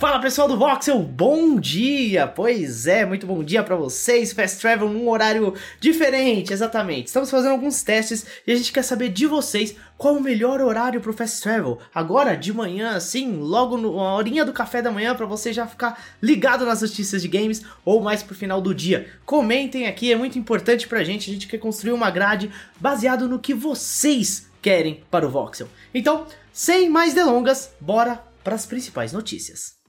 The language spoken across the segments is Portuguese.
Fala pessoal do Voxel, bom dia! Pois é, muito bom dia para vocês. Fast Travel num horário diferente, exatamente. Estamos fazendo alguns testes e a gente quer saber de vocês qual o melhor horário pro Fast Travel. Agora, de manhã, assim, logo na horinha do café da manhã, para você já ficar ligado nas notícias de games ou mais pro final do dia. Comentem aqui, é muito importante pra gente. A gente quer construir uma grade baseado no que vocês querem para o Voxel. Então, sem mais delongas, bora para as principais notícias.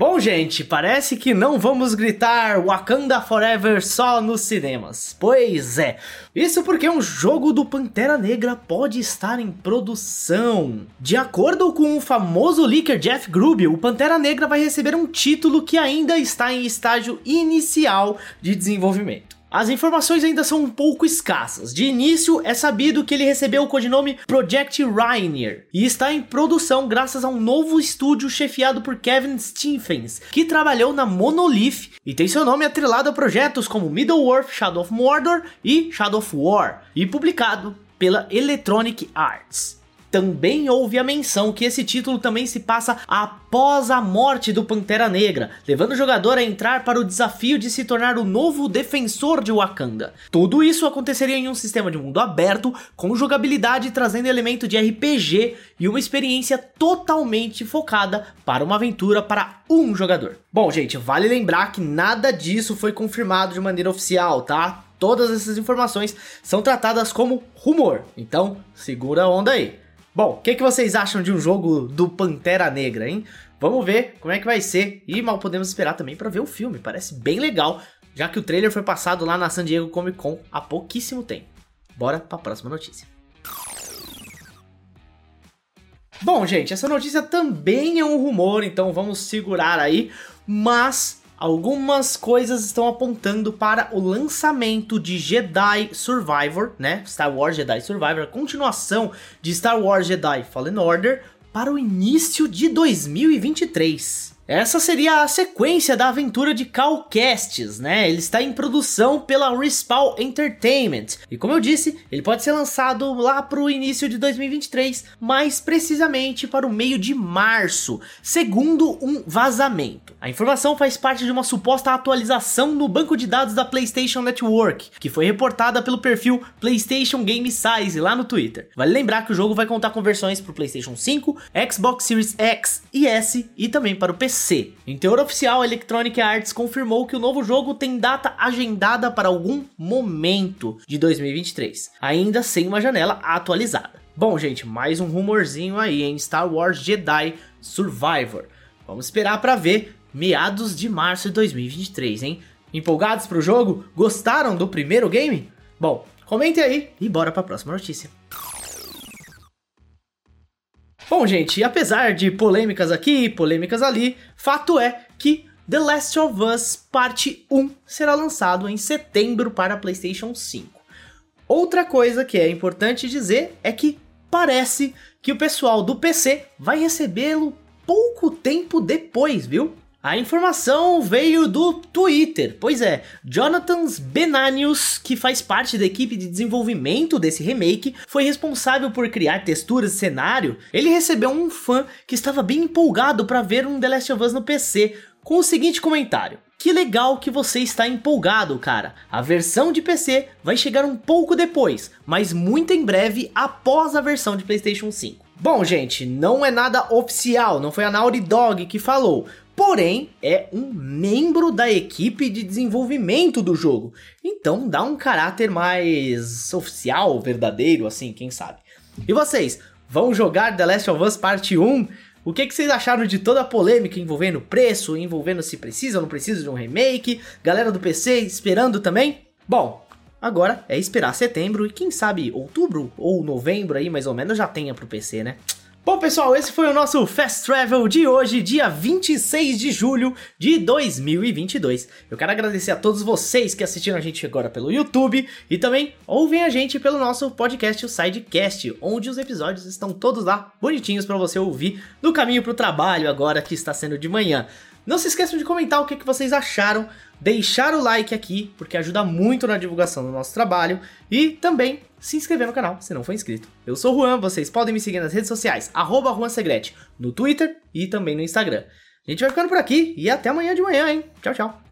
Bom, gente, parece que não vamos gritar Wakanda Forever só nos cinemas. Pois é, isso porque um jogo do Pantera Negra pode estar em produção. De acordo com o famoso leaker Jeff Grubb, o Pantera Negra vai receber um título que ainda está em estágio inicial de desenvolvimento. As informações ainda são um pouco escassas. De início, é sabido que ele recebeu o codinome Project Rainier e está em produção graças a um novo estúdio chefiado por Kevin Stephens, que trabalhou na Monolith e tem seu nome atrelado a projetos como Middle-earth, Shadow of Mordor e Shadow of War, e publicado pela Electronic Arts. Também houve a menção que esse título também se passa após a morte do Pantera Negra, levando o jogador a entrar para o desafio de se tornar o novo defensor de Wakanda. Tudo isso aconteceria em um sistema de mundo aberto, com jogabilidade trazendo elemento de RPG e uma experiência totalmente focada para uma aventura para um jogador. Bom, gente, vale lembrar que nada disso foi confirmado de maneira oficial, tá? Todas essas informações são tratadas como rumor, então segura a onda aí. Bom, o que, que vocês acham de um jogo do Pantera Negra, hein? Vamos ver como é que vai ser e mal podemos esperar também para ver o filme. Parece bem legal, já que o trailer foi passado lá na San Diego Comic Con há pouquíssimo tempo. Bora para a próxima notícia. Bom, gente, essa notícia também é um rumor, então vamos segurar aí, mas algumas coisas estão apontando para o lançamento de Jedi Survivor, né? Star Wars Jedi Survivor, a continuação de Star Wars Jedi Fallen Order, para o início de 2023. Essa seria a sequência da aventura de Cal né? Ele está em produção pela Respawn Entertainment. E como eu disse, ele pode ser lançado lá para o início de 2023, mais precisamente para o meio de março, segundo um vazamento. A informação faz parte de uma suposta atualização no banco de dados da PlayStation Network, que foi reportada pelo perfil PlayStation Game Size lá no Twitter. Vale lembrar que o jogo vai contar com versões para o PlayStation 5, Xbox Series X e S e também para o PC PC. Em teor oficial, a Electronic Arts confirmou que o novo jogo tem data agendada para algum momento de 2023, ainda sem uma janela atualizada. Bom, gente, mais um rumorzinho aí em Star Wars Jedi Survivor. Vamos esperar para ver meados de março de 2023, hein? Empolgados pro jogo? Gostaram do primeiro game? Bom, comente aí e bora para a próxima notícia. Bom, gente, apesar de polêmicas aqui, polêmicas ali, fato é que The Last of Us Parte 1 será lançado em setembro para PlayStation 5. Outra coisa que é importante dizer é que parece que o pessoal do PC vai recebê-lo pouco tempo depois, viu? A informação veio do Twitter. Pois é, Jonathan Benanius, que faz parte da equipe de desenvolvimento desse remake, foi responsável por criar texturas e cenário. Ele recebeu um fã que estava bem empolgado para ver um The Last of Us no PC, com o seguinte comentário: que legal que você está empolgado, cara. A versão de PC vai chegar um pouco depois, mas muito em breve após a versão de PlayStation 5. Bom, gente, não é nada oficial, não foi a Naughty Dog que falou, porém é um membro da equipe de desenvolvimento do jogo. Então dá um caráter mais oficial, verdadeiro, assim, quem sabe. E vocês, vão jogar The Last of Us Parte 1? O que, que vocês acharam de toda a polêmica envolvendo preço, envolvendo se precisa ou não precisa de um remake? Galera do PC esperando também? Bom, agora é esperar setembro e quem sabe outubro ou novembro aí mais ou menos já tenha pro PC, né? Bom, pessoal, esse foi o nosso Fast Travel de hoje, dia 26 de julho de 2022. Eu quero agradecer a todos vocês que assistiram a gente agora pelo YouTube e também ouvem a gente pelo nosso podcast, o Sidecast, onde os episódios estão todos lá bonitinhos para você ouvir no caminho para o trabalho agora que está sendo de manhã. Não se esqueçam de comentar o que, que vocês acharam, deixar o like aqui, porque ajuda muito na divulgação do nosso trabalho, e também se inscrever no canal se não for inscrito. Eu sou o Juan, vocês podem me seguir nas redes sociais, arroba no Twitter e também no Instagram. A gente vai ficando por aqui e até amanhã de manhã, hein? Tchau, tchau.